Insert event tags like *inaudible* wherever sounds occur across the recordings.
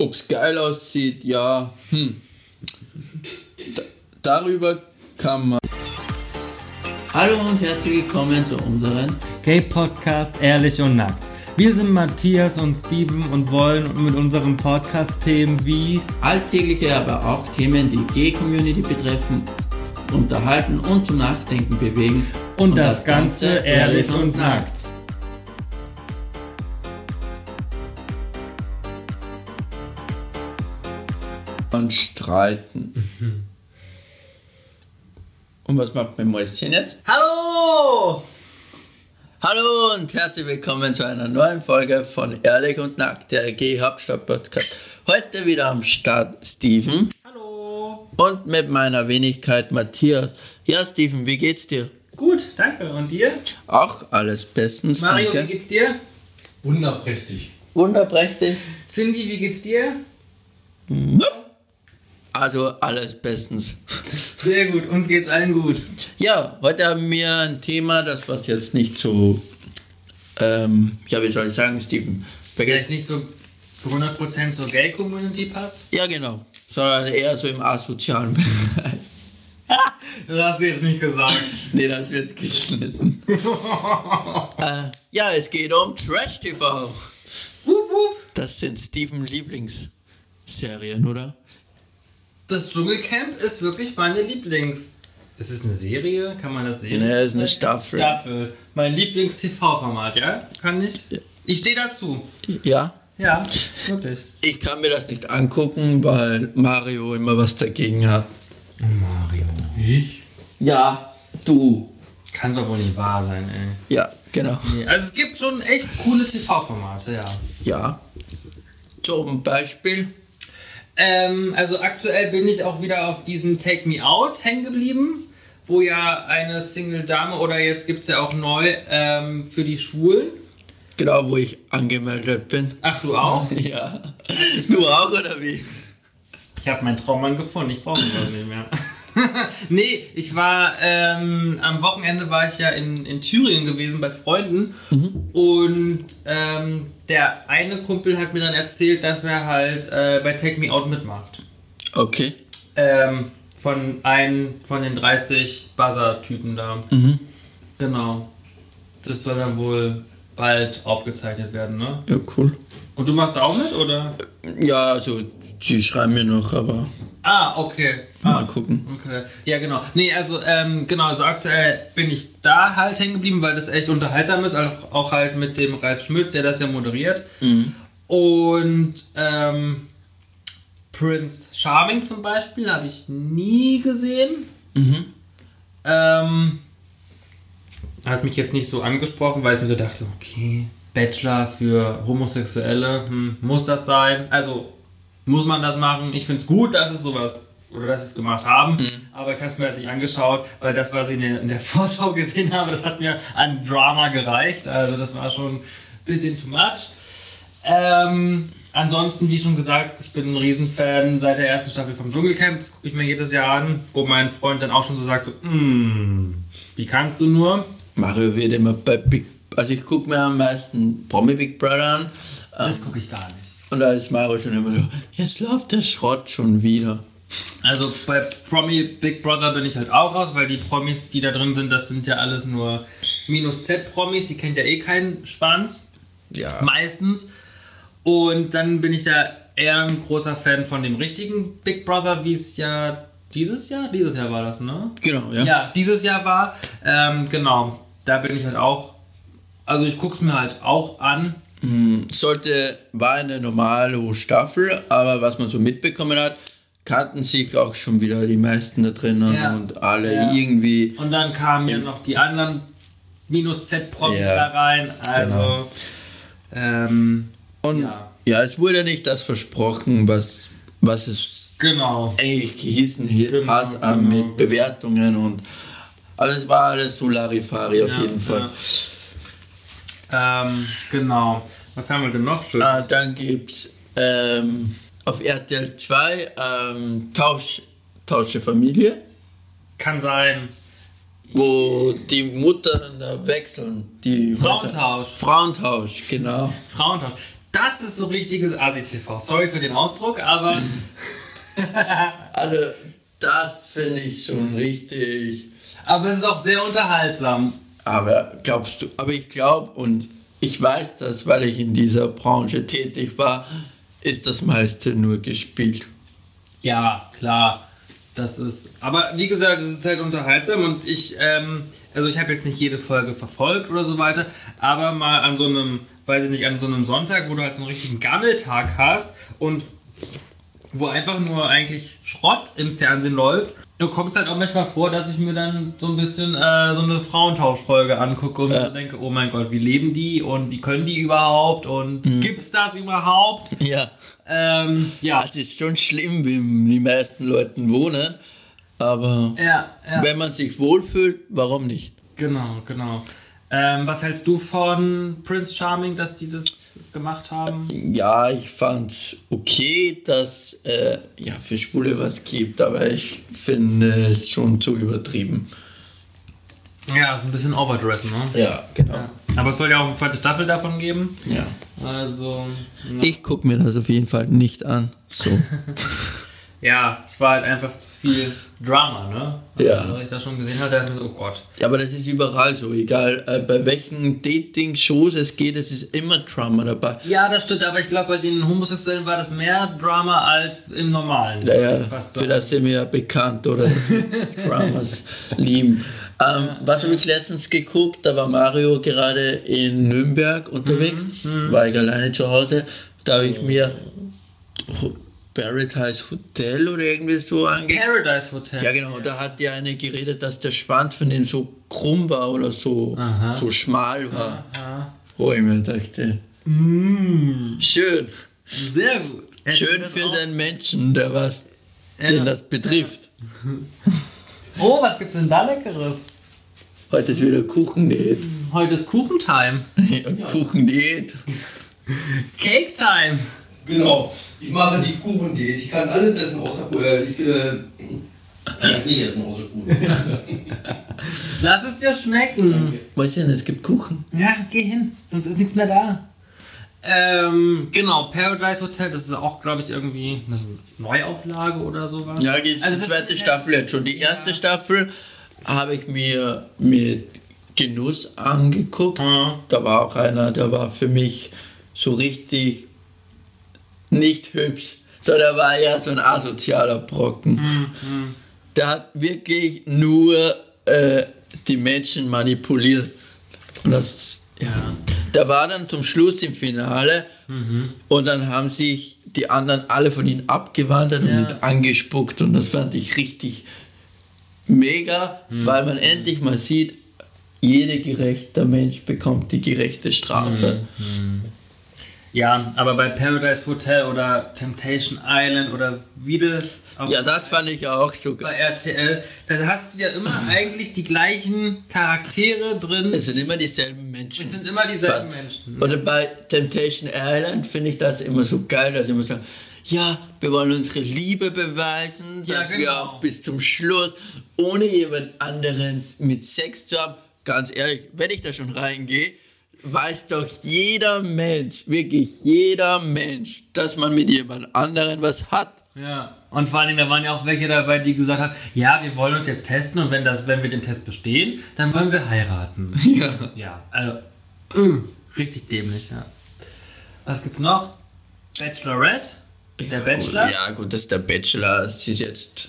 Ob es geil aussieht, ja. Hm. Darüber kann man. Hallo und herzlich willkommen zu unserem Gay-Podcast Ehrlich und Nackt. Wir sind Matthias und Steven und wollen mit unserem Podcast Themen wie alltägliche, aber auch Themen, die Gay-Community betreffen, unterhalten und zum Nachdenken bewegen. Und, und das, das, Ganze, Ganze ehrlich und nackt. Und streiten. Und was macht mein Mäuschen jetzt? Hallo! Hallo und herzlich willkommen zu einer neuen Folge von Ehrlich und Nackt, der G Hauptstadt Podcast. Heute wieder am Start Steven. Hallo! Und mit meiner Wenigkeit Matthias. Ja, Steven, wie geht's dir? Gut, danke. Und dir? Auch alles bestens. Mario, danke. wie geht's dir? Wunderprächtig. Wunderprächtig. Cindy, wie geht's dir? Also alles bestens. *laughs* Sehr gut, uns geht's allen gut. Ja, heute haben wir ein Thema, das was jetzt nicht so, ähm, ja, wie soll ich sagen, Steven? Vielleicht nicht so zu 100% zur Gay-Community passt? Ja, genau. Sondern eher so im asozialen Bereich. *laughs* das hast du jetzt nicht gesagt. *laughs* nee, das wird geschnitten. äh, ja, es geht um Trash TV. Das sind Steven Lieblingsserien, oder? Das Dschungelcamp ist wirklich meine Lieblings. Ist es eine Serie? Kann man das sehen? Es ist eine Staffel. Staffel. Mein Lieblings-TV-Format, ja? Kann ich. Ich stehe dazu. Ja? Ja, wirklich. Ich kann mir das nicht angucken, weil Mario immer was dagegen hat. Mario. Ich? Ja, du. Kann doch wohl nicht wahr sein, ey. Ja, genau. Nee, also es gibt schon echt coole TV-Formate, ja. Ja. Zum Beispiel. Ähm, also aktuell bin ich auch wieder auf diesen Take Me Out hängen geblieben, wo ja eine Single-Dame oder jetzt gibt es ja auch neu ähm, für die Schwulen. Genau, wo ich angemeldet bin. Ach, du auch? *laughs* ja. Du auch oder wie? Ich habe meinen Traummann gefunden, ich brauche ihn nicht mehr. *laughs* nee, ich war ähm, am Wochenende war ich ja in, in Thüringen gewesen bei Freunden mhm. und ähm, der eine Kumpel hat mir dann erzählt, dass er halt äh, bei Take Me Out mitmacht. Okay. Ähm, von einem von den 30 Buzzer-Typen da. Mhm. Genau. Das soll dann wohl bald aufgezeichnet werden, ne? Ja, cool. Und du machst da auch mit, oder? Ja, also die schreiben mir noch, aber. Ah, okay. Mal ah, gucken. Okay. Ja, genau. Nee, also, ähm, genau, also aktuell bin ich da halt hängen geblieben, weil das echt unterhaltsam ist, auch, auch halt mit dem Ralf Schmütz, der das ja moderiert. Mhm. Und ähm, Prince Charming zum Beispiel habe ich nie gesehen. Mhm. Ähm, hat mich jetzt nicht so angesprochen, weil ich mir so dachte, okay, Bachelor für Homosexuelle, hm, muss das sein? Also muss man das machen? Ich finde es gut, dass es sowas oder dass sie es gemacht haben, mhm. aber ich habe es mir halt nicht angeschaut, weil das, was ich in der, in der *laughs* Vorschau gesehen habe, das hat mir an Drama gereicht. Also das war schon ein bisschen too much. Ähm, ansonsten, wie schon gesagt, ich bin ein Riesenfan seit der ersten Staffel vom Dschungelcamp. Das gucke ich mir jedes Jahr an, wo mein Freund dann auch schon so sagt: so, mm, Wie kannst du nur? Mario wird immer bei Big Also, ich gucke mir am meisten Promi Big Brother an. Das gucke ich gar nicht. Und da ist Mario schon immer so: Jetzt läuft der Schrott schon wieder. Also bei Promi Big Brother bin ich halt auch raus, weil die Promis, die da drin sind, das sind ja alles nur minus Z-Promis, die kennt ja eh keinen Spans. Ja. Meistens. Und dann bin ich ja eher ein großer Fan von dem richtigen Big Brother, wie es ja dieses Jahr? Dieses Jahr war das, ne? Genau, ja. Ja, dieses Jahr war. Ähm, genau, da bin ich halt auch. Also ich gucke es mir halt auch an. Hm, sollte, war eine normale Staffel, aber was man so mitbekommen hat, kannten sich auch schon wieder die meisten da drinnen Ja. und alle Ja. irgendwie. Und dann kamen ja noch die anderen minus Z-Promis Ja, da rein. Also, genau. ähm, Und Ja. es wurde nicht das versprochen, was, was es genau. eigentlich gehießen Genau, hat genau. mit Bewertungen und. Aber es war alles so Larifari auf jeden Fall. Ähm, genau. Was haben wir denn noch schön? Ah, dann gibt es ähm, auf RTL 2 ähm, Tausch, Tausche Familie, Kann sein. wo die Mutter dann da wechseln. Die Frauentausch. Frauentausch, genau. Frauentausch. Das ist so richtiges Asi-TV. Sorry für den Ausdruck, aber *laughs* Also, das finde ich schon richtig. aber es ist auch sehr unterhaltsam. Aber glaubst du, aber ich glaube und ich weiß das, weil ich in dieser Branche tätig war, ist das meiste nur gespielt. Ja, klar. Das ist. Aber wie gesagt, es ist halt unterhaltsam und ich, ähm, also ich habe jetzt nicht jede Folge verfolgt oder so weiter, aber mal an so einem, weiß ich nicht, an so einem Sonntag, wo du halt so einen richtigen Gammeltag hast und wo einfach nur eigentlich Schrott im Fernsehen läuft. Da kommt halt auch manchmal vor, dass ich mir dann so ein bisschen äh, so eine Frauentauschfolge angucke und Ja. denke, oh mein Gott, wie leben die und wie können die überhaupt und gibt's das überhaupt? Ja, Ähm, ja. es ist schon schlimm, wie die meisten Leuten wohnen, aber Ja, ja. wenn man sich wohlfühlt, warum nicht? Genau, genau. Ähm, was hältst du von Prince Charming, dass die das gemacht haben? Ja, ich fand's okay, dass äh, ja für Schwule was gibt, aber ich finde es schon zu übertrieben. Ja, ist ein bisschen overdressen, ne? Ja, genau. Ja. Aber es soll ja auch eine zweite Staffel davon geben. Ja. Also, Ich gucke mir das auf jeden Fall nicht an. So. *laughs* ja, es war halt einfach zu viel Drama, ne? Ja. Also, als ich das schon gesehen hatte, dachte ich mir so, oh Gott. Ja, aber das ist überall so, egal äh, bei welchen Dating-Shows es geht, es ist immer Drama dabei. Ja, das stimmt, aber ich glaube, bei den Homosexuellen war das mehr Drama als im Normalen. Ja, ja, Das ist fast so. für das sind wir ja bekannt, oder? *laughs* Dramas lieben. Ähm, was habe ich letztens geguckt? Da war Mario gerade in Nürnberg unterwegs, Mhm, war ich alleine zu Hause. Da habe ich mir Ho- Paradise Hotel oder irgendwie so angeguckt. Paradise Hotel. Ja, genau. Da hat die eine geredet, dass der Schwanz von ihm so krumm war oder so, Aha. so schmal war. Aha. Wo ich mir dachte, Mm, schön. sehr gut. Schön für den Menschen, der was, den das betrifft. *laughs* Oh, was gibt's denn da Leckeres? Heute ist wieder Kuchendiät. Heute ist Kuchentime. *laughs* Ja, Kuchendiät. Cake Time. Genau. Ich mache die Kuchendiät. Ich kann alles essen außer Kuchen. Äh, ich äh, kann das nicht essen außer Kuchen. *laughs* Lass es dir schmecken. Was denn? Es gibt Kuchen. Ja, geh hin, sonst ist nichts mehr da. Ähm, genau, Paradise Hotel, das ist auch, glaube ich, irgendwie eine Neuauflage oder sowas. Ja, die, Also die zweite Staffel jetzt schon. Die erste Staffel habe ich mir mit Genuss angeguckt. Ja. Da war auch einer, der war für mich so richtig nicht hübsch. So, der war ja so ein asozialer Brocken. Der hat wirklich nur äh, die Menschen manipuliert. Und das, ja. Der war dann zum Schluss im Finale und dann haben sich die anderen alle von ihm abgewandert und Ja. ihn angespuckt und das fand ich richtig mega, weil man endlich mal sieht, jeder gerechter Mensch bekommt die gerechte Strafe. Ja, aber bei Paradise Hotel oder Temptation Island oder wie das auch Ja, das fand ich auch so geil. bei RTL, da hast du ja immer *laughs* eigentlich die gleichen Charaktere drin. Es sind immer dieselben Menschen. Es sind immer dieselben Fast. Menschen. Oder bei Temptation Island finde ich das immer so geil, dass sie immer sagen, ja, wir wollen unsere Liebe beweisen, Ja, dass wir genau. auch bis zum Schluss, ohne jemand anderen mit Sex zu haben, ganz ehrlich, wenn ich da schon reingehe, weiß doch jeder Mensch, wirklich jeder Mensch, dass man mit jemand anderen was hat. Ja, und vor allen Dingen, da waren ja auch welche dabei, die gesagt haben, ja, wir wollen uns jetzt testen und wenn, das, wenn wir den Test bestehen, dann wollen wir heiraten. *laughs* Ja. Ja, also, äh, richtig dämlich, ja. Was gibt's noch? Bachelorette? Der Bachelor? Gut, ja, gut, das ist der Bachelor, das ist jetzt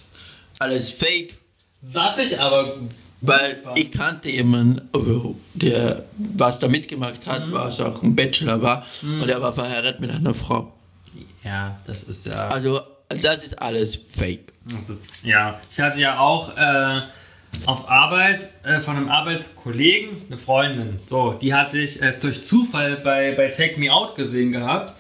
alles fake. Was ich aber... Weil ich kannte jemanden, oh, der was da mitgemacht hat, was auch ein Bachelor war und er war verheiratet mit einer Frau. Ja, das ist ja... Also das ist alles fake. Ist, ja, ich hatte ja auch äh, auf Arbeit äh, von einem Arbeitskollegen eine Freundin. So, die hatte ich äh, durch Zufall bei, bei Take Me Out gesehen gehabt.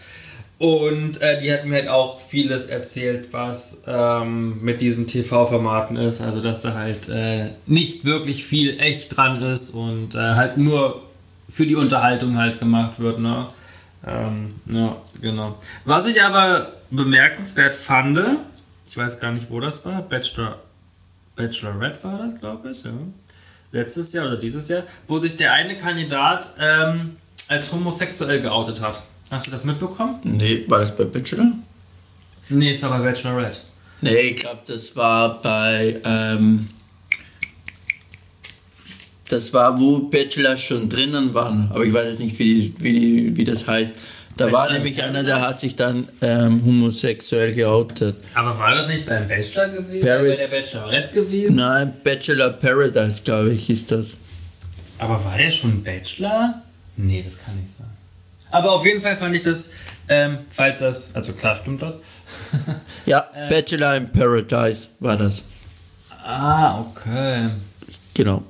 Und äh, die hat mir halt auch vieles erzählt, was ähm, mit diesen TV-Formaten ist. Also, dass da halt äh, nicht wirklich viel echt dran ist und äh, halt nur für die Unterhaltung halt gemacht wird. Ne? Ähm, ja, genau. Was ich aber bemerkenswert fand, ich weiß gar nicht, wo das war, Bachelor, Bachelorette war das, glaube ich, ja. Letztes Jahr oder dieses Jahr, wo sich der eine Kandidat ähm, als homosexuell geoutet hat. Hast du das mitbekommen? Nee, war das bei Bachelor? Nee, es war bei Bachelorette. Nee, ich glaube, das war bei. Ähm, das war, wo Bachelor schon drinnen waren. Aber ich weiß jetzt nicht, wie, die, wie, wie das heißt. Da war Bachelor in nämlich einer, der hat sich dann ähm, homosexuell geoutet. Aber war das nicht beim Bachelor gewesen? Parad- bei der Bachelorette gewesen? Nein, Bachelor Paradise, glaube ich, hieß das. Aber war der schon Bachelor? Nee, das kann nicht sein. Aber auf jeden Fall fand ich das, ähm, falls das, also klar stimmt das. Ja, *laughs* Äh. Bachelor in Paradise war das. ah, okay. Genau.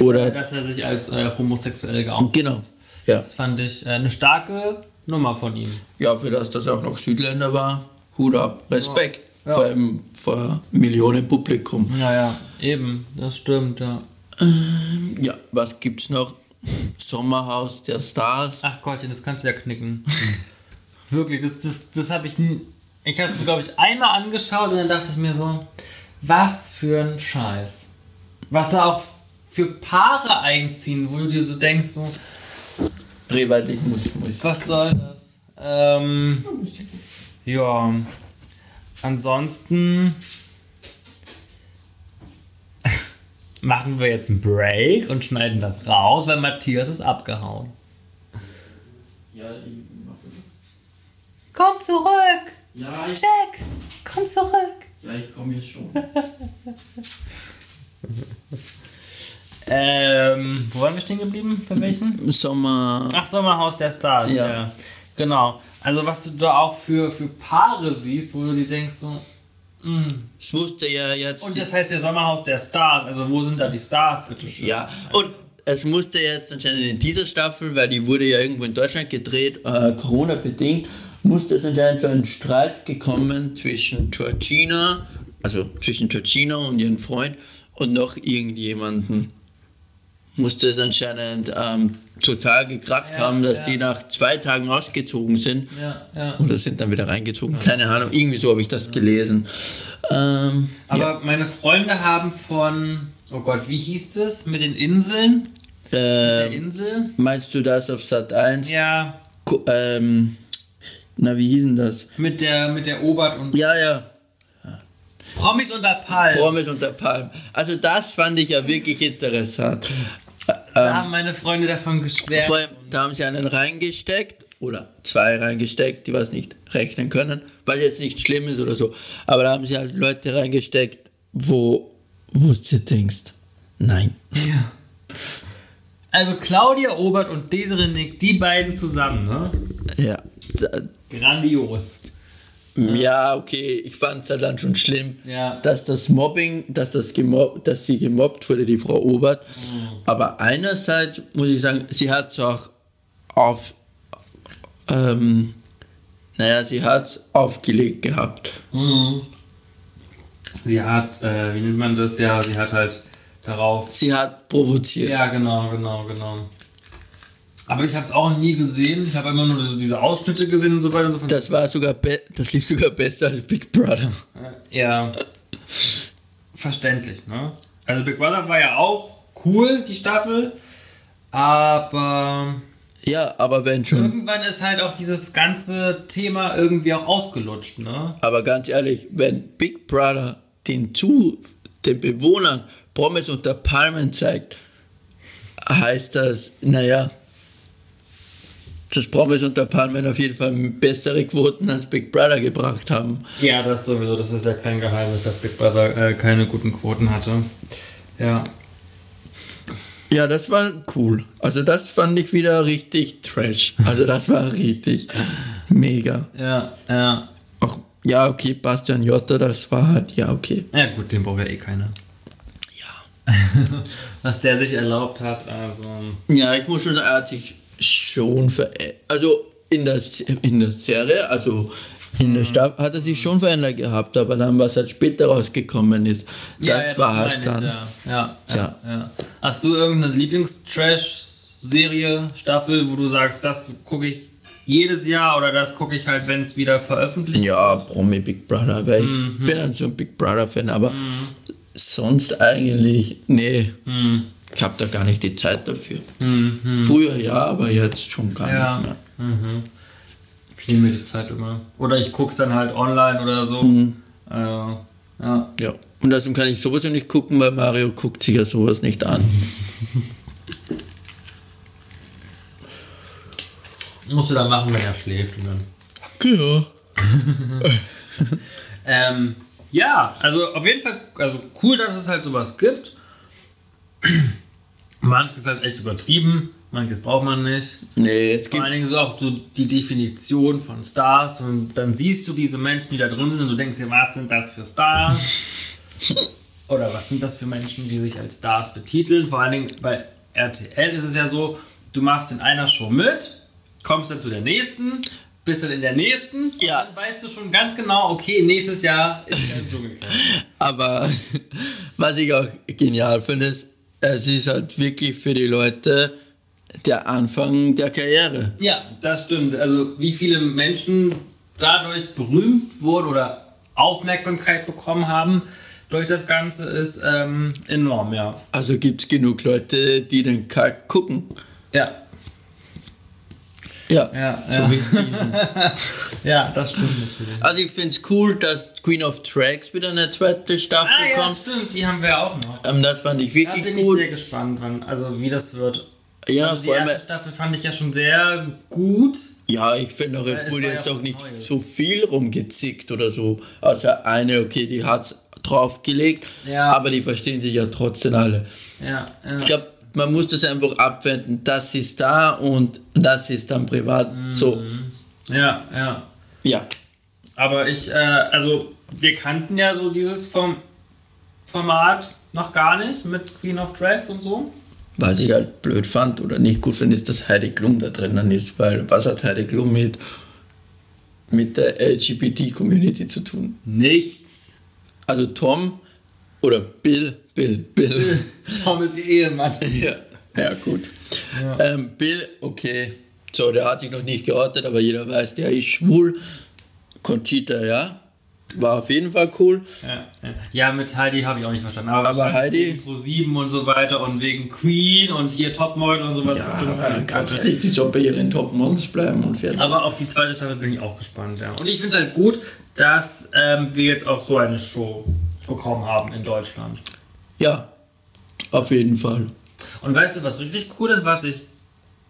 Oder, Dass er sich als äh, homosexuell geoutet genau. Ja. Das fand ich äh, eine starke Nummer von ihm. ja, für das, dass er auch noch Südländer war, Hut ab, Respekt. Ja. Vor allem vor Millionen Publikum. Ja, ja, eben, das stimmt, ja. Ja, was gibt's noch? Sommerhaus der Stars. Ach Gottchen, das kannst du ja knicken. *laughs* Wirklich, das, das, das habe ich. nie- Ich habe es mir, glaube ich, einmal angeschaut und dann dachte ich mir so, was für ein Scheiß. Was da auch für Paare einziehen, wo du dir so denkst, so, Rewald, ich muss, muss. was soll das? Ähm, ja. Ansonsten machen wir jetzt einen Break und schneiden das raus, weil Matthias ist abgehauen. Ja, ich Komm zurück! ja, ich, Jack, komm zurück! ja, ich komme hier schon. *laughs* Ähm, wo waren wir stehen geblieben? Bei welchen? Sommer. Ach, Sommerhaus der Stars, ja. Ja. Genau. Also was du da auch für, für Paare siehst, wo du dir denkst so, Es musste ja jetzt. und das heißt der Sommerhaus der Stars, also wo sind da die Stars, bitte schön? Ja, und es musste jetzt anscheinend in dieser Staffel, weil die wurde ja irgendwo in Deutschland gedreht, äh, Corona-bedingt, musste es anscheinend zu einem Streit gekommen zwischen Georgina, also zwischen Georgina und ihrem Freund und noch irgendjemanden. Musste es anscheinend ähm, total gekracht Ja, haben, dass ja. die nach zwei Tagen ausgezogen sind. Ja. Oder sind dann wieder reingezogen, keine Ahnung, irgendwie so habe ich das gelesen. Ähm, Aber meine Freunde haben von, oh Gott, wie hieß das? Mit den Inseln? Der ähm, Insel? meinst du das auf Sat 1? Ja, Ko- ähm, na, wie hieß denn das? mit der, mit der Obert und Ja, ja, Promis unter Palm. Promis unter Palm. Also das fand ich ja wirklich interessant. Da haben meine Freunde davon geschwärmt. Vor allem, da haben sie einen reingesteckt, oder zwei reingesteckt, die was nicht rechnen können, was jetzt nicht schlimm ist oder so. Aber da haben sie halt Leute reingesteckt, wo, wo du denkst, nein. Also Claudia Obert und Desiree Nick, die beiden zusammen, ne? Ja, Grandios. Ja, okay, ich fand es halt dann schon schlimm, Ja. dass das Mobbing, dass, das gemobbt, dass sie gemobbt wurde, die Frau Obert. Aber einerseits muss ich sagen, sie hat es auch auf, ähm, naja, sie hat es aufgelegt gehabt. Sie hat, äh, wie nennt man das? Ja, sie hat halt darauf. Sie hat provoziert. Ja, genau, genau, genau. Aber ich habe es auch nie gesehen. Ich habe immer nur so diese Ausschnitte gesehen und so weiter und so fort. Das war sogar, das lief sogar besser als Big Brother. Ja. Verständlich, ne? Also Big Brother war ja auch cool, die Staffel. Aber Ja, aber wenn schon. irgendwann ist halt auch dieses ganze Thema irgendwie auch ausgelutscht, ne? Aber ganz ehrlich, wenn Big Brother den zu den Bewohnern Pommes unter Palmen zeigt, heißt das, naja, das Pommes unter Palmen auf jeden Fall bessere Quoten als Big Brother gebracht haben. Ja, das sowieso. Das ist ja kein Geheimnis, dass Big Brother äh, keine guten Quoten hatte. Ja. Ja, das war cool. Also das fand ich wieder richtig trash. Also das war richtig mega. Ja, ja. Auch, ja, okay, Bastian Jotta, das war halt, ja, okay. Ja, gut, den braucht ja eh keiner. Ja. *laughs* Was der sich erlaubt hat, also. Ja, ich muss schon sagen, schon verändert. Also in der, in der Serie, also in der Staffel hat er sich schon verändert gehabt, aber dann, was halt später rausgekommen ist, das ja, ja, war meine halt ich, dann. Ja. Ja, ja. Hast du irgendeine Lieblings-Trash-Serie, Staffel, wo du sagst, das gucke ich jedes Jahr oder das gucke ich halt, wenn es wieder veröffentlicht Ja, Promi Big Brother, weil ich Mhm. bin halt so ein Big Brother-Fan, aber sonst eigentlich, nee, Mhm. Ich habe da gar nicht die Zeit dafür. Früher ja, aber jetzt schon gar Ja. nicht mehr. Ich nehme mir die Zeit immer. Oder ich guck's dann halt online oder so. Mhm. Äh, ja. Ja. Und deswegen kann ich sowieso nicht gucken, weil Mario guckt sich ja sowas nicht an. *laughs* Musst du dann machen, wenn er schläft. Und dann. Genau. *laughs* Ähm, ja, also auf jeden Fall, also cool, dass es halt sowas gibt. Manches ist halt echt übertrieben, manches braucht man nicht. Nee, es Vor gibt. allen Dingen so auch so die Definition von Stars und dann siehst du diese Menschen, die da drin sind und du denkst dir, was sind das für Stars? *laughs* Oder was sind das für Menschen, die sich als Stars betiteln? Vor allen Dingen bei RTL ist es ja so, du machst in einer Show mit, kommst dann zu der nächsten, bist dann in der nächsten, Ja. dann weißt du schon ganz genau, okay, nächstes Jahr ist ein Dschungelcamp. *laughs* Aber was ich auch genial finde, ist, es ist halt wirklich für die Leute der Anfang der Karriere. Ja, das stimmt. Also wie viele Menschen dadurch berühmt wurden oder Aufmerksamkeit bekommen haben durch das Ganze ist ähm, enorm, ja. Also gibt es genug Leute, die den Kack gucken. Ja, Ja, Ja, so ja. wie Steven. *laughs* ja, das stimmt natürlich. Also ich finde es cool, dass Queen of Tracks wieder eine zweite Staffel Ah ja, kommt. stimmt, die haben wir auch noch. Ähm, das fand ich Da wirklich bin ich gut. sehr gespannt, wann, also wie das wird. Ja, Also die vor allem, erste Staffel fand ich ja schon sehr gut. ja, ich finde auch, es es wurde jetzt auch nicht Neues. so viel rumgezickt oder so. Also eine, okay, die hat draufgelegt, Ja. aber die verstehen sich ja trotzdem alle. Ja, ja. Ich glaube, man muss das einfach abwenden. Das ist da und das ist dann privat. So, ja, ja. ja. Aber ich, äh, also wir kannten ja so dieses vom Format noch gar nicht mit Queen of Drags und so. Was ich halt blöd fand oder nicht gut finde, ist, dass Heidi Klum da drinnen ist, weil was hat Heidi Klum mit, mit der LGBT-Community zu tun? Nichts. Also Tom oder Bill, Bill, Bill. Tom ist ihr Ehemann. ja, ja, gut. Ähm, Bill, okay. So, der hat sich noch nicht geoutet, aber jeder weiß, der ist schwul. Conchita, ja. War auf jeden Fall cool. Ja, ja. ja, mit Heidi habe ich auch nicht verstanden. Aber, Aber Heidi- wegen Pro 7 und so weiter und wegen Queen und hier Topmodel und sowas. bestimmt Aber ganz ehrlich, die soll bei ihren Top-Models bleiben und fertig. Aber auf die zweite Staffel bin ich auch gespannt, ja. Und ich finde es halt gut, dass ähm, wir jetzt auch so eine Show bekommen haben in Deutschland. Ja, auf jeden Fall. Und weißt du, was richtig cool ist, was ich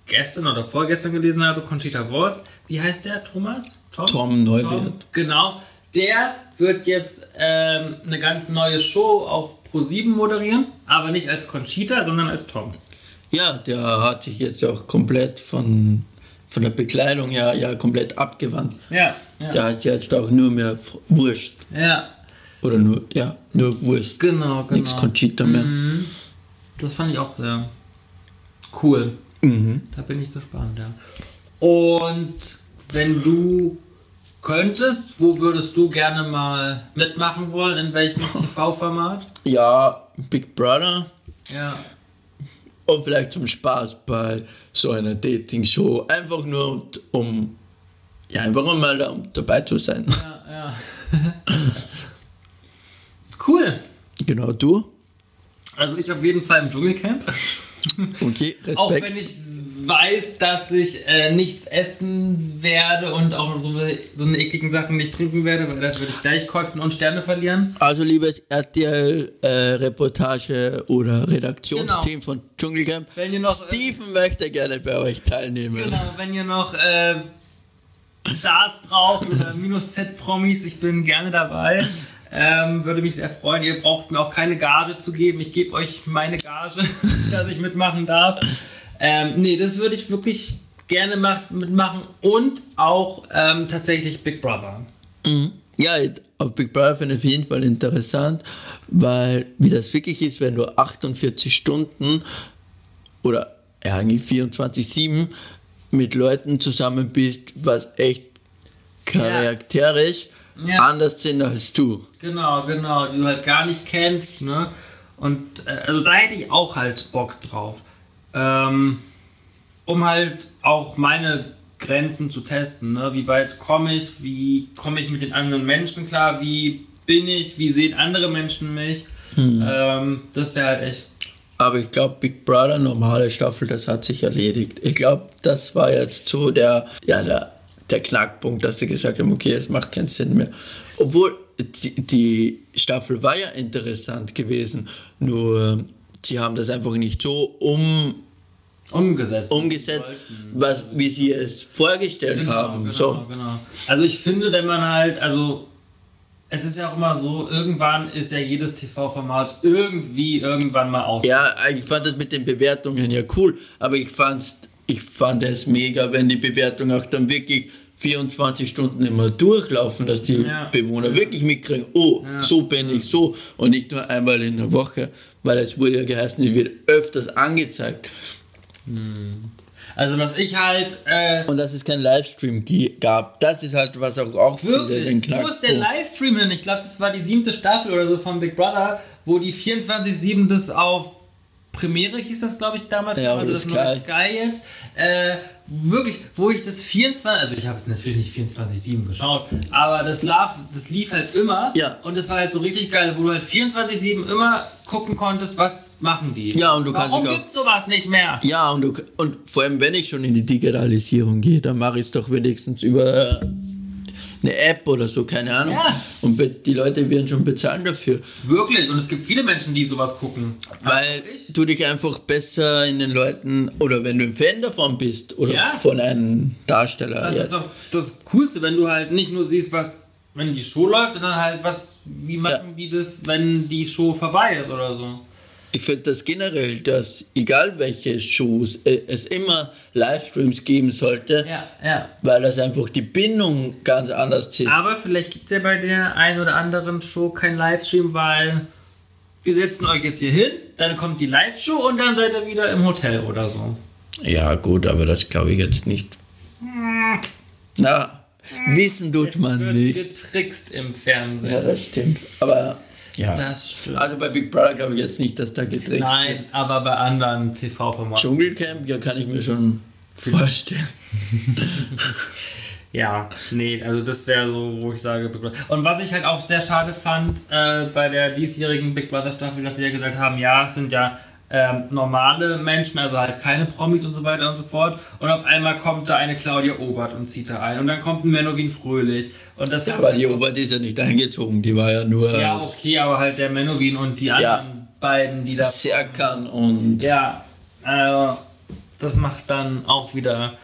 gestern oder vorgestern gelesen habe? Conchita Wurst. Wie heißt der? Thomas? Tom Neuwirth. Genau. Der wird jetzt ähm, eine ganz neue Show auf Pro7 moderieren, aber nicht als Conchita, sondern als Tom. Ja, der hat sich jetzt auch komplett von, von der Bekleidung her ja komplett abgewandt. Ja, ja. Der heißt jetzt auch nur mehr Wurst. Ja, Oder nur, ja, nur Wurst. genau, genau. Nichts Conchita mehr. Mhm. Das fand ich auch sehr cool. Mhm. Da bin ich gespannt, ja. Und wenn du könntest, wo würdest du gerne mal mitmachen wollen? In welchem *laughs* TV-Format? Ja, Big Brother. Ja. Und vielleicht zum Spaß bei so einer Dating-Show. Einfach nur um, ja, einfach um mal da, dabei zu sein. Ja, ja. *laughs* cool. Genau, du? Also ich auf jeden Fall im Dschungelcamp. Okay, Auch Respekt. wenn ich weiß, dass ich äh, nichts essen werde und auch so, so eine ekligen Sachen nicht trinken werde, weil da würde ich gleich kotzen und Sterne verlieren. Also, liebes RTL-Reportage- oder Redaktionsteam von Dschungelcamp, Wenn ihr noch, äh, Steven möchte gerne bei euch teilnehmen. Genau, wenn ihr noch äh, Stars braucht oder minus Z-Promis, ich bin gerne dabei. Ähm, würde mich sehr freuen. Ihr braucht mir auch keine Gage zu geben. Ich gebe euch meine Gage, *laughs* dass ich mitmachen darf. Ähm, nee, das würde ich wirklich gerne mach, mitmachen. Und auch ähm, tatsächlich Big Brother. Ja, auf Big Brother finde ich auf jeden Fall interessant, weil wie das wirklich ist, wenn du 48 Stunden oder ja, eigentlich 24-7 mit Leuten zusammen bist, was echt charakterisch Ja. anders sind als du. Genau, genau, die du halt gar nicht kennst, ne? Und äh, also da hätte ich auch halt Bock drauf. Ähm, um halt auch meine Grenzen zu testen, ne? Wie weit komme ich, wie komme ich mit den anderen Menschen klar, wie bin ich, wie sehen andere Menschen mich. Ähm, das wäre halt echt. Aber ich glaube, Big Brother, normale Staffel, das hat sich erledigt. Ich glaube, das war jetzt so der, ja, der der Knackpunkt, dass sie gesagt haben, okay, es macht keinen Sinn mehr. Obwohl die, die Staffel war ja interessant gewesen, nur sie haben das einfach nicht so um, Umgesetzt. umgesetzt, was, wie sie es vorgestellt Genau, haben. genau, so. genau. Also ich finde, wenn man halt, also es ist ja auch immer so, irgendwann ist ja jedes TV-Format irgendwie irgendwann mal aus. Ja, ich fand das mit den Bewertungen ja cool, aber ich fand's, ich fand es mega, wenn die Bewertungen auch dann wirklich 24 Stunden immer durchlaufen, dass die Ja. Bewohner wirklich mitkriegen, oh, so bin ich so und nicht nur einmal in der Woche, weil es wurde ja geheißen, es wird öfters angezeigt Also was ich halt äh, und dass es keinen Livestream gab, das ist halt was auch, auch viele den Wirklich? Wo ist der. Livestream hin? Ich glaube, das war die siebte Staffel oder so von Big Brother, wo die 24-7 das auf Premiere hieß das, glaube ich, damals. Ja, also das neue Sky. Sky jetzt. Äh, wirklich, wo ich das 24, also ich habe es natürlich nicht 24-7 geschaut, aber das, laf, das lief halt immer. Ja. Und das war halt so richtig geil, wo du halt 24-7 immer gucken konntest, was machen die. Ja, und du kannst Warum dich auch- gibt's sowas nicht mehr? Ja, und, du, und vor allem, wenn ich schon in die Digitalisierung gehe, dann mache ich es doch wenigstens über äh, eine App oder so, keine Ahnung. Ja. Und die Leute werden schon bezahlen dafür. Wirklich. Und es gibt viele Menschen, die sowas gucken. Weil du dich einfach besser in den Leuten, oder wenn du ein Fan davon bist, oder Ja. von einem Darsteller. Das ja. ist doch das Coolste, wenn du halt nicht nur siehst, was, wenn die Show läuft, sondern halt, was, wie machen die das, wenn die Show vorbei ist oder so. Ich finde das generell, dass egal welche Shows, äh, es immer Livestreams geben sollte, Ja, ja. weil das einfach die Bindung ganz anders ist. Aber vielleicht gibt es ja bei der einen oder anderen Show keinen Livestream, weil wir setzen euch jetzt hier hin, dann kommt die Live-Show und dann seid ihr wieder im Hotel oder so. Ja, gut, aber das glaube ich jetzt nicht. Na, wissen tut Es man wird nicht. getrickst im Fernsehen. Ja, das stimmt. Aber ja. Das stimmt. Also bei Big Brother glaube ich jetzt nicht, dass da getrickst Nein, aber bei anderen TV-Formaten. Dschungelcamp, ja, kann ich mir schon vorstellen. *laughs* Ja, nee, also das wäre so, wo ich sage Big Brother. Und was ich halt auch sehr schade fand äh, bei der diesjährigen Big Brother Staffel, dass sie ja gesagt haben, ja, es sind ja ähm, normale Menschen, also halt keine Promis und so weiter und so fort. Und auf einmal kommt da eine Claudia Obert und zieht da ein. Und dann kommt ein Menowin Fröhlich. Und das hat Aber die Obert ist ja nicht eingezogen, die war ja nur ja, okay, aber halt der Menowin und die anderen beiden, die da. Serkan und Ja, äh, das macht dann auch wieder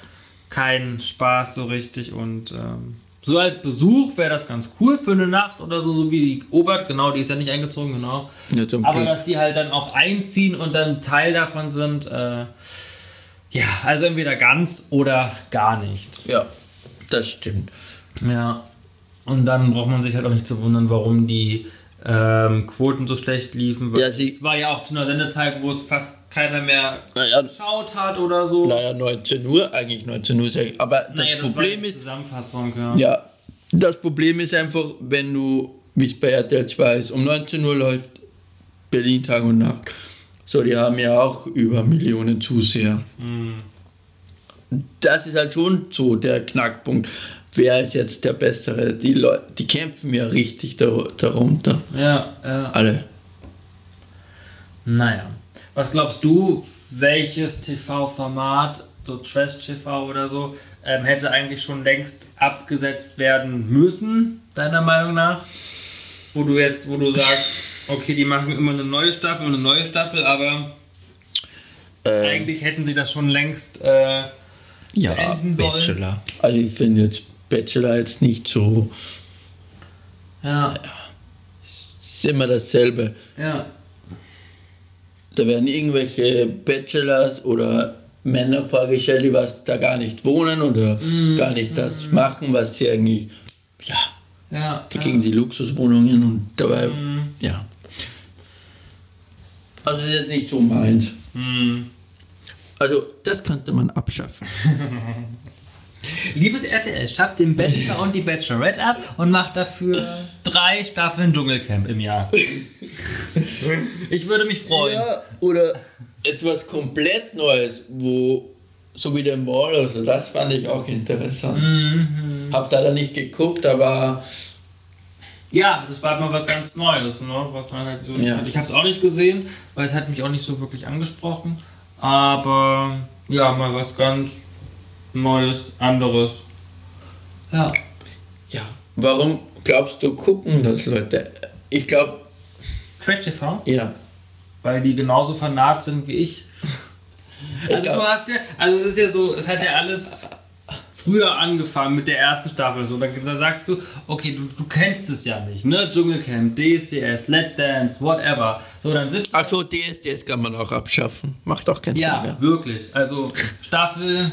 keinen Spaß so richtig und ähm, so als Besuch wäre das ganz cool für eine Nacht oder so, so wie die Obert, genau, die ist ja nicht eingezogen, genau. Ja, Aber dass die halt dann auch einziehen und dann Teil davon sind, äh, ja, also entweder ganz oder gar nicht. Ja, das stimmt. Ja. Und dann braucht man sich halt auch nicht zu wundern, warum die ähm, Quoten so schlecht liefen. Weil Ja, es war ja auch zu einer Sendezeit, wo es fast keiner mehr Naja, geschaut hat oder so. naja 19 Uhr, eigentlich 19 Uhr. Aber das Naja, das Problem ist, Zusammenfassung, ja. ja, das Problem ist einfach, wenn du, wie es bei RTL 2 ist, um 19 Uhr läuft Berlin Tag und Nacht. So, die haben ja auch über Millionen Zuseher. Das ist halt schon so der Knackpunkt. Wer ist jetzt der Bessere? Die Leute, die kämpfen ja richtig dar darunter. Ja, ja. Alle. Naja. Was glaubst du, welches TV-Format, so Trash-TV oder so, ähm, hätte eigentlich schon längst abgesetzt werden müssen, deiner Meinung nach? Wo du jetzt, wo du sagst, okay, die machen immer eine neue Staffel und eine neue Staffel, aber Äh, eigentlich hätten sie das schon längst. Äh, ja, beenden sollen. Bachelor. Also ich finde jetzt Bachelor jetzt nicht so, ja, ist immer dasselbe. ja. Da werden irgendwelche Bachelors oder Männer vorgestellt, die was da gar nicht wohnen oder Mm, gar nicht das machen, was sie eigentlich, ja, Ja, da kriegen sie Luxuswohnungen und dabei, Mm. ja. Also das ist jetzt nicht so meins. Hm. Also das könnte man abschaffen. *laughs* Liebes RTL, schafft den Bachelor und die Bachelorette ab und macht dafür drei Staffeln Dschungelcamp im Jahr. Ich würde mich freuen. Ja, oder etwas komplett Neues, wo so wie der Mall, also das fand ich auch interessant. Mhm. Hab da dann nicht geguckt, aber Ja, das war mal was ganz Neues, ne? Was man halt so Ja. Ich habe es auch nicht gesehen, weil es hat mich auch nicht so wirklich angesprochen. Aber ja, mal was ganz Neues, anderes. Ja. Ja. Warum glaubst du, gucken das Leute? Ich glaube, Trash TV? ja. Weil die genauso fanat sind wie ich. Also du hast ja, also es ist ja so, es hat ja alles früher angefangen mit der ersten Staffel so. Da, da sagst du, okay, du, du kennst es ja nicht, ne? Dschungelcamp, DSDS, Let's Dance, whatever. So, dann sitzt du Ach so, DSDS kann man auch abschaffen. Macht auch keinen Sinn Ja, mehr. wirklich. Also Staffel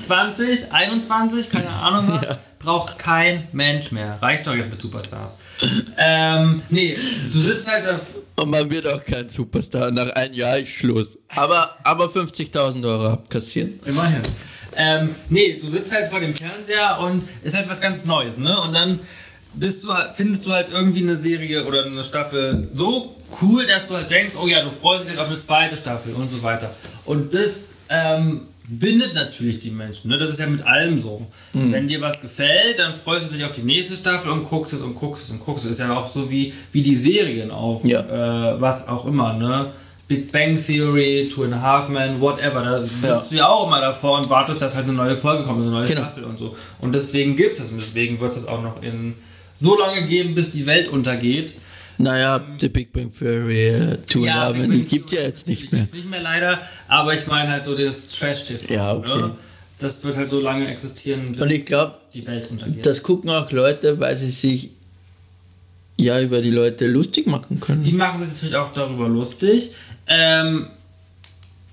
20, 21, keine Ahnung was, braucht kein Mensch mehr. Reicht doch jetzt mit Superstars. ähm, nee, du sitzt halt da. Und man wird auch kein Superstar. Nach einem Jahr ist Schluss. Aber, aber 50.000 Euro abkassieren. Immerhin. Ähm, nee, du sitzt halt vor dem Fernseher und ist halt was ganz Neues, ne? Und dann bist du halt, findest du halt irgendwie eine Serie oder eine Staffel so cool, dass du halt denkst, oh ja, du freust dich halt auf eine zweite Staffel und so weiter. Und das ähm, bindet natürlich die Menschen, ne? Das ist ja mit allem so. Wenn dir was gefällt, dann freust du dich auf die nächste Staffel und guckst es und guckst es und guckst es. Ist ja auch so wie, wie die Serien auch, Ja. äh, was auch immer, ne? Big Bang Theory, Two and a Half Men, whatever. Da sitzt du ja auch immer davor und wartest, dass halt eine neue Folge kommt, eine neue Genau. Staffel und so. Und deswegen gibt es das und deswegen wird es das auch noch in so lange geben, bis die Welt untergeht. Naja, The Big Bang Theory, äh, Two and a Half Big Men, Bang die gibt ja jetzt nicht mehr. jetzt Nicht mehr leider, aber ich meine halt so das Trash-TV. Ja, okay. Ne? Das wird halt so lange existieren, bis Und ich glaube, die Welt untergeht. das gucken auch Leute, weil sie sich ja über die Leute lustig machen Die können. machen sich natürlich auch darüber lustig. Ähm,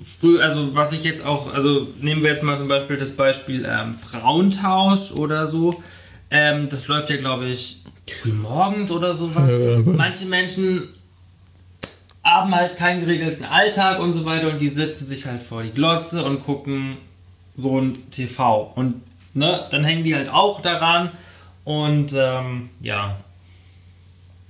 früh, also was ich jetzt auch, also nehmen wir jetzt mal zum Beispiel das Beispiel ähm, Frauentausch oder so. Ähm, das läuft ja, glaube ich, früh morgens oder sowas. Manche Menschen haben halt keinen geregelten Alltag und so weiter und die sitzen sich halt vor die Glotze und gucken so ein TV. Und ne, dann hängen die halt auch daran und ähm, ja,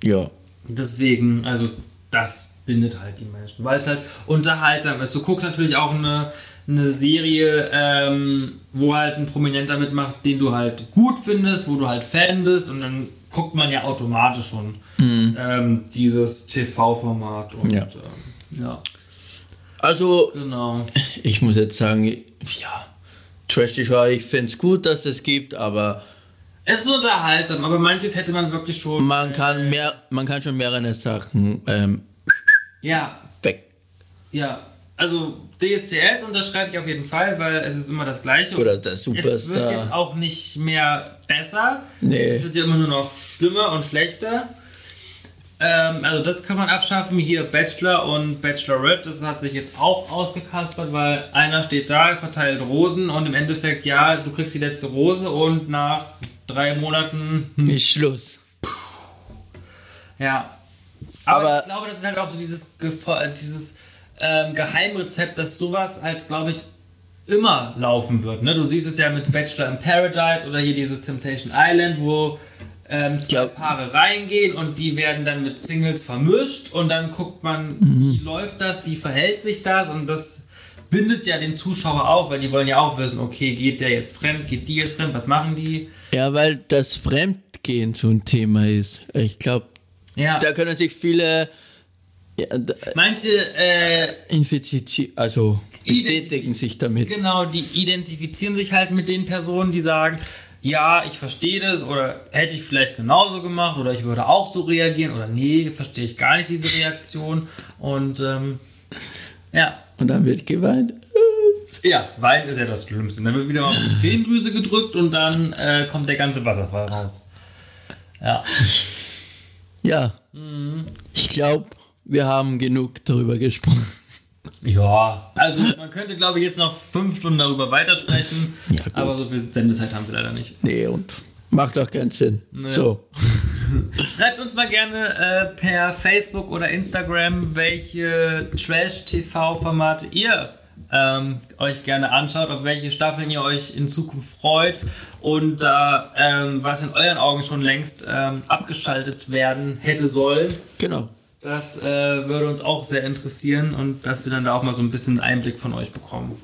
Ja. Deswegen, also das bindet halt die Menschen, weil es halt unterhaltsam ist. Du guckst natürlich auch eine, eine Serie, ähm, wo halt ein Prominenter mitmacht, den du halt gut findest, wo du halt Fan bist und dann guckt man ja automatisch schon ähm, dieses TV-Format. Und, Ja. Ähm, ja, Also, genau. ich muss jetzt sagen, ja, Trash TV, ich finde es gut, dass es gibt, aber Es ist unterhaltsam, aber manches hätte man wirklich schon. man kann mehr, man kann schon mehrere Sachen ähm, Ja, weg. ja. Also DSDS unterschreibe ich auf jeden Fall, weil es ist immer das Gleiche. Oder der Es wird Superstar. jetzt auch nicht mehr besser. Nee. Es wird ja immer nur noch schlimmer und schlechter. Ähm, also das kann man abschaffen. Hier Bachelor und Bachelorette, das hat sich jetzt auch ausgekaspert, weil einer steht da, verteilt Rosen und im Endeffekt, ja, du kriegst die letzte Rose und nach drei Monaten, hm, Ist Schluss. ja. Aber, Aber- ich glaube, das ist halt auch so dieses, Gefo- dieses ähm, Geheimrezept, dass sowas halt, glaube ich, immer laufen wird. Ne? Du siehst es ja mit Bachelor in Paradise oder hier dieses Temptation Island, wo ähm, zwei Ja. Paare reingehen und die werden dann mit Singles vermischt und dann guckt man, Mhm. wie läuft das, wie verhält sich das und das bindet ja den Zuschauer auch, weil die wollen ja auch wissen, okay, geht der jetzt fremd, geht die jetzt fremd, was machen die? Ja, weil das Fremdgehen so ein Thema ist. Ich glaube, Ja, da können sich viele ja, manche äh, also bestätigen sich damit. Genau, die identifizieren sich halt mit den Personen, die sagen, ja, ich verstehe das oder hätte ich vielleicht genauso gemacht oder ich würde auch so reagieren oder nee, verstehe ich gar nicht diese Reaktion und ähm, ja. Und dann wird geweint. Ja, Wein ist ja das Schlimmste. Dann wird wieder mal auf die Tränendrüse gedrückt und dann äh, kommt der ganze Wasserfall raus. Ja. Ja, Mhm. ich glaube, wir haben genug darüber gesprochen. Ja, also man könnte glaube ich jetzt noch fünf Stunden darüber weitersprechen, Ja, aber so viel Sendezeit haben wir leider nicht. Nee, und macht auch keinen Sinn. So, *laughs* Schreibt uns mal gerne äh, per Facebook oder Instagram, welche Trash-TV-Formate ihr ähm, euch gerne anschaut, auf welche Staffeln ihr euch in Zukunft freut und da ähm, was in euren Augen schon längst ähm, abgeschaltet werden hätte sollen. genau. Das äh, würde uns auch sehr interessieren und dass wir dann da auch mal so ein bisschen Einblick von euch bekommen.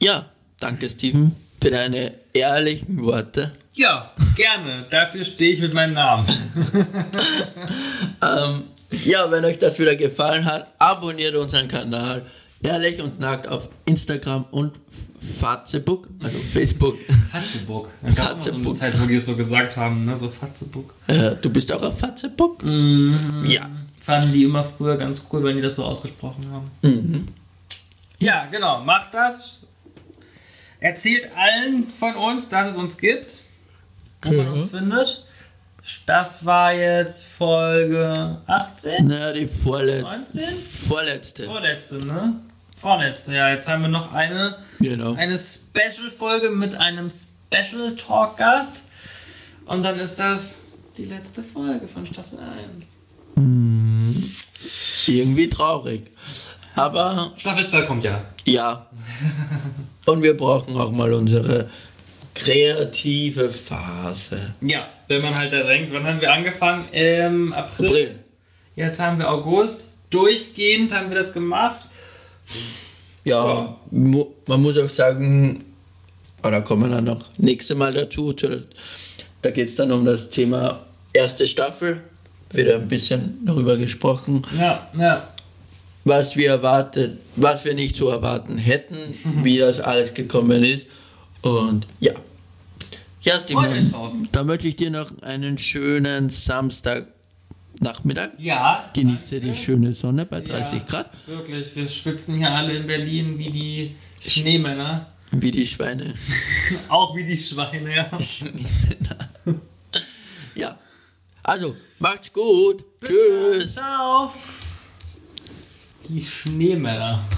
Ja, danke Steven für deine ehrlichen Worte. Ja, gerne. Dafür stehe ich mit meinem Namen. *laughs* Ähm, ja, wenn euch das wieder gefallen hat, abonniert unseren Kanal. Ehrlich und nackt auf Instagram und Facebook, also Facebook. Fatzebuck. Da gab es so eine. Zeit, wo die es so gesagt haben, ne? So Fatzebuck. Äh, du bist auch auf Facebook? Mhm. Ja. Fanden die immer früher ganz cool, wenn die das so ausgesprochen haben. Mhm. Ja, genau. Macht das. Erzählt allen von uns, dass es uns gibt. Wo man Ja. uns findet. Das war jetzt Folge 18? Na, die vorlet 19? vorletzte. Vorletzte, ne? Vorletzte, ja. Jetzt haben wir noch eine, Genau. eine Special-Folge mit einem Special-Talk-Gast. Und dann ist das die letzte Folge von Staffel 1. Irgendwie traurig. Aber Staffel 2 kommt ja. ja. Und wir brauchen auch mal unsere kreative Phase. Ja, wenn man halt da denkt, wann haben wir angefangen? Im April. April. Jetzt haben wir August. Durchgehend haben wir das gemacht. Ja, Ja. man muss auch sagen, aber da kommen wir dann noch nächste Mal dazu. zu- Da geht es dann um das Thema erste Staffel. Wieder ein bisschen darüber gesprochen, Ja, ja. was wir erwartet, was wir nicht so erwarten hätten, wie das alles gekommen ist. Und ja. Ja, Freut euch Steven, drauf. dann wünsche ich dir noch einen schönen Samstagnachmittag. Ja. Genieße die schöne Sonne bei 30 ja, Grad, Wirklich, wir schwitzen hier alle in Berlin wie die Schneemänner. wie die Schweine. *laughs* Auch wie die Schweine, ja. ja. Also, macht's gut. Tschüss. Ciao. Die Schneemänner.